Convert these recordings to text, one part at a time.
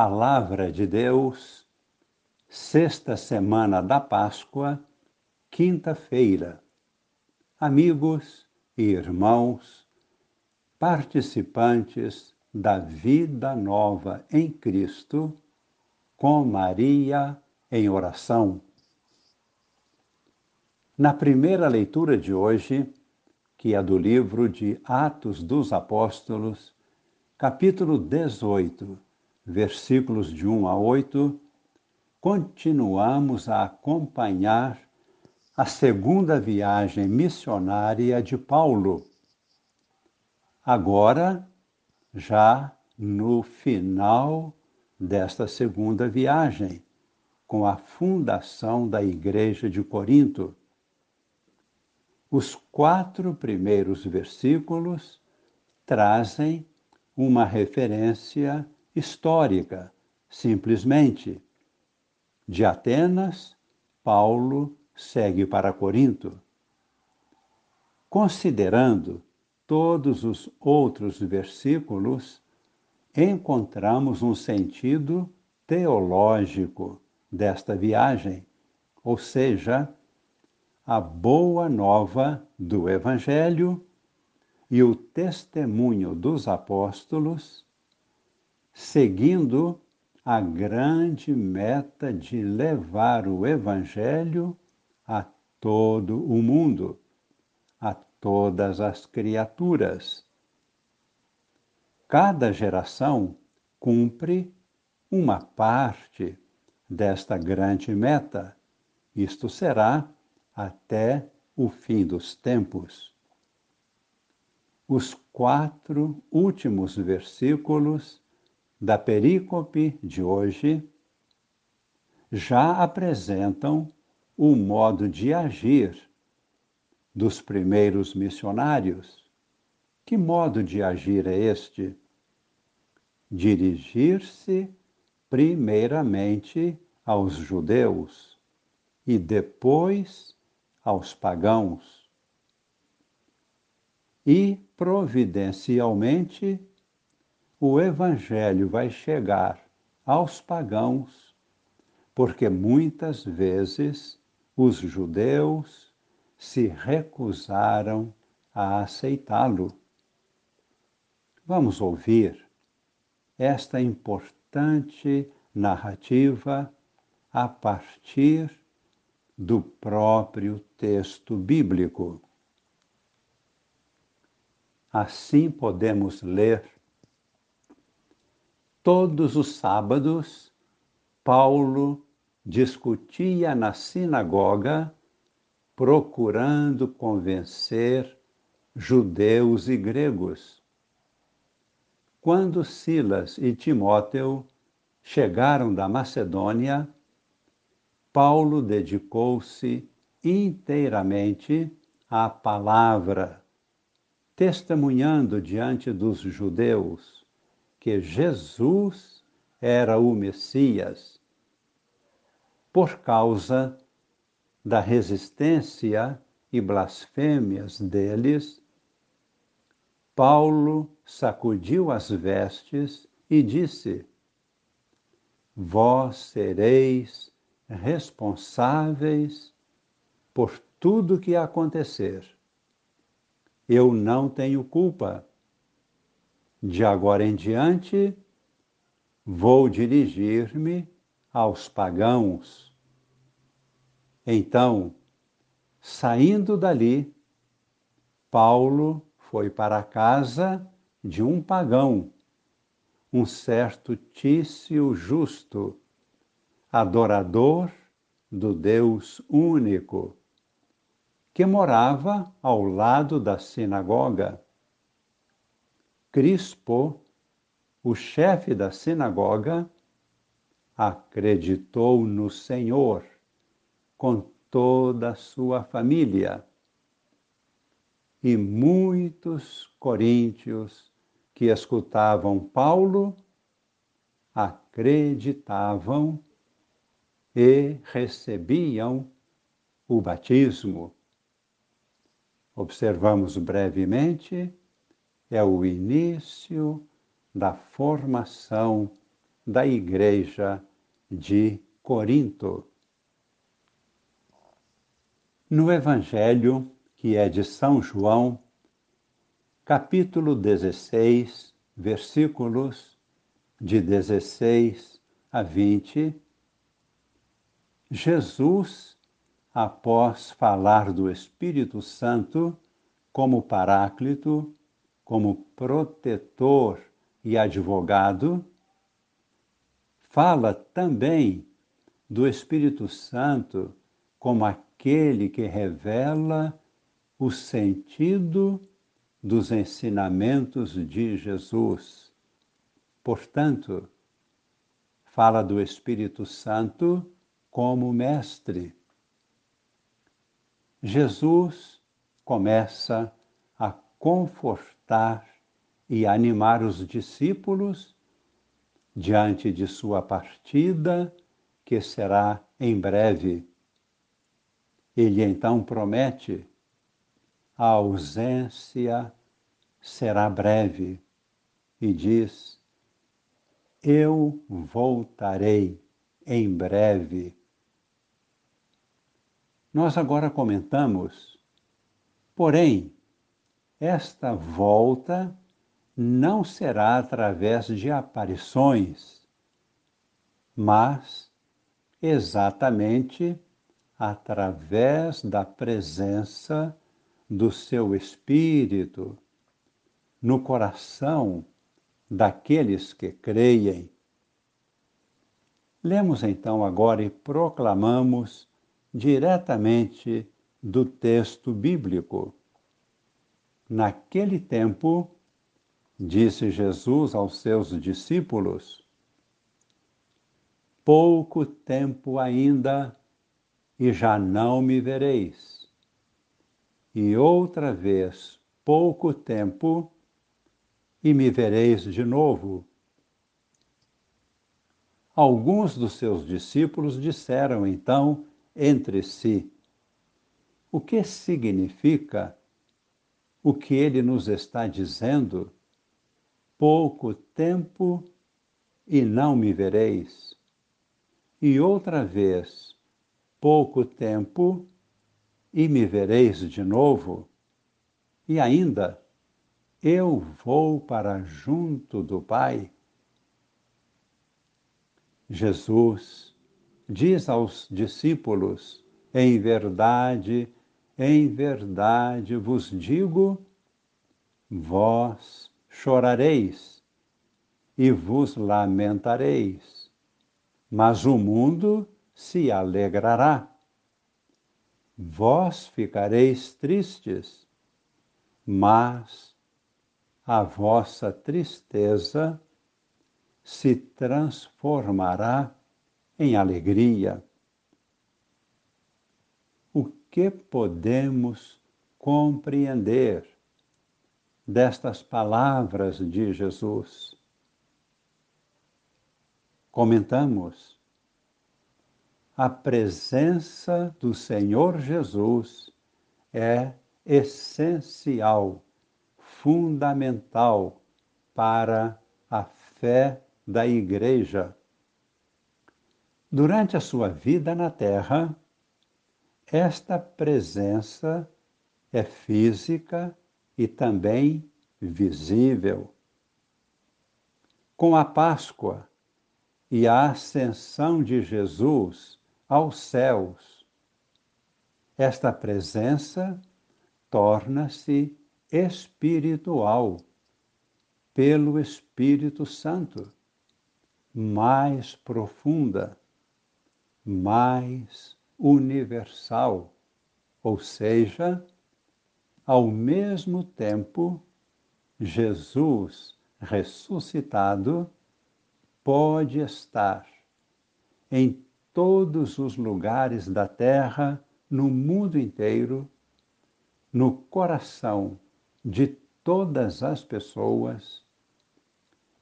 Palavra de Deus, sexta semana da Páscoa, quinta-feira. Amigos e irmãos, participantes da vida nova em Cristo, com Maria em oração. Na primeira leitura de hoje, que é do livro de Atos dos Apóstolos, capítulo 18, versículos de 1 a 8, continuamos a acompanhar a segunda viagem missionária de Paulo. Agora, já no final desta segunda viagem, com a fundação da Igreja de Corinto. Os quatro primeiros versículos trazem uma referência histórica, simplesmente. De Atenas, Paulo segue para Corinto. Considerando todos os outros versículos, encontramos um sentido teológico desta viagem, ou seja, a boa nova do Evangelho e o testemunho dos apóstolos seguindo a grande meta de levar o Evangelho a todo o mundo, a todas as criaturas. Cada geração cumpre uma parte desta grande meta. Isto será até o fim dos tempos. Os quatro últimos versículos da perícope de hoje já apresentam o modo de agir dos primeiros missionários. Que modo de agir é este? Dirigir-se primeiramente aos judeus e depois aos pagãos. E providencialmente o Evangelho vai chegar aos pagãos, porque muitas vezes os judeus se recusaram a aceitá-lo. Vamos ouvir esta importante narrativa a partir do próprio texto bíblico. Assim podemos ler Todos os sábados, Paulo discutia na sinagoga, procurando convencer judeus e gregos. Quando Silas e Timóteo chegaram da Macedônia, Paulo dedicou-se inteiramente à palavra, testemunhando diante dos judeus que Jesus era o Messias por causa da resistência e blasfêmias deles, Paulo sacudiu as vestes e disse: Vós sereis responsáveis por tudo que acontecer. Eu não tenho culpa de agora em diante, vou dirigir-me aos pagãos. Então, saindo dali, Paulo foi para a casa de um pagão, um certo Tício justo, adorador do Deus único, que morava ao lado da sinagoga. Crispo, o chefe da sinagoga, acreditou no Senhor com toda a sua família. E muitos coríntios que escutavam Paulo acreditavam e recebiam o batismo. Observamos brevemente é o início da formação da Igreja de Corinto. No Evangelho, que é de São João, capítulo 16, versículos de 16 a 20, Jesus, após falar do Espírito Santo como Paráclito, como protetor e advogado, fala também do Espírito Santo como aquele que revela o sentido dos ensinamentos de Jesus. Portanto, fala do Espírito Santo como mestre. Jesus começa a confortar e animar os discípulos diante de sua partida, que será em breve. Ele então promete: a ausência será breve, e diz: Eu voltarei em breve. Nós agora comentamos, porém, esta volta não será através de aparições, mas exatamente através da presença do seu Espírito no coração daqueles que creem. Lemos então agora e proclamamos diretamente do texto bíblico. Naquele tempo, Disse Jesus aos seus discípulos: Pouco tempo ainda e já não me vereis. E outra vez, pouco tempo e me vereis de novo. Alguns dos seus discípulos disseram então entre si: O que significa o que ele nos está dizendo? pouco tempo e não me vereis. E outra vez, pouco tempo e me vereis de novo. E ainda, eu vou para junto do Pai. Jesus diz aos discípulos: Em verdade, em verdade vos digo, vós chorareis e vos lamentareis, mas o mundo se alegrará. Vós ficareis tristes, mas a vossa tristeza se transformará em alegria. Que podemos compreender destas palavras de Jesus. Comentamos a presença do Senhor Jesus é essencial, fundamental para a fé da Igreja. Durante a sua vida na Terra, esta presença é física e também visível. Com a Páscoa e a ascensão de Jesus aos céus, esta presença torna-se espiritual pelo Espírito Santo, mais profunda, mais universal, ou seja, ao mesmo tempo, Jesus ressuscitado pode estar em todos os lugares da terra, no mundo inteiro, no coração de todas as pessoas,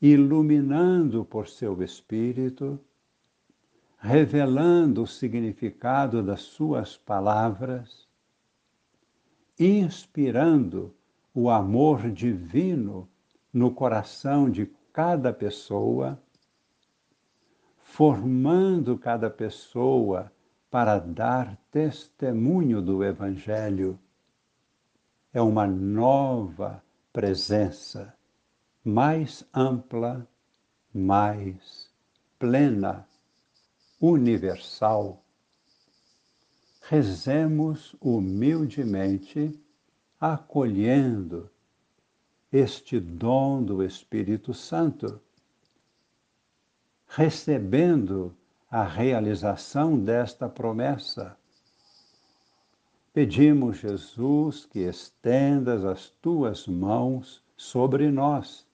iluminando por seu Espírito, revelando o significado das suas palavras inspirando o amor divino no coração de cada pessoa formando cada pessoa para dar testemunho do Evangelho. É uma nova presença, mais ampla, mais plena, universal. Rezemos humildemente, acolhendo este dom do Espírito Santo, recebendo a realização desta promessa. Pedimos, Jesus, que estendas as tuas mãos sobre nós,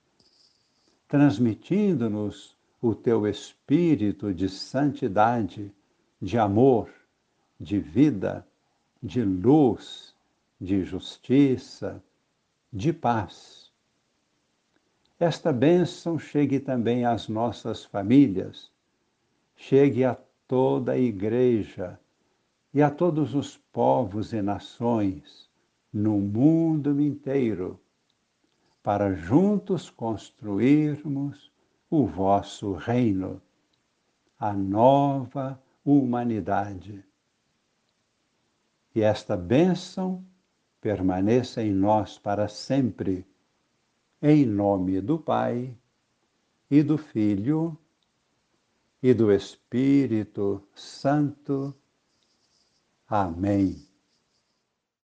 transmitindo-nos o teu espírito de santidade, de amor, de vida, de luz, de justiça, de paz. Esta bênção chegue também às nossas famílias chegue a toda a Igreja e a todos os povos e nações no mundo inteiro, para juntos construirmos o vosso reino, a nova humanidade. E esta bênção permaneça em nós para sempre, em nome do Pai e do Filho e do Espírito Santo. Amém.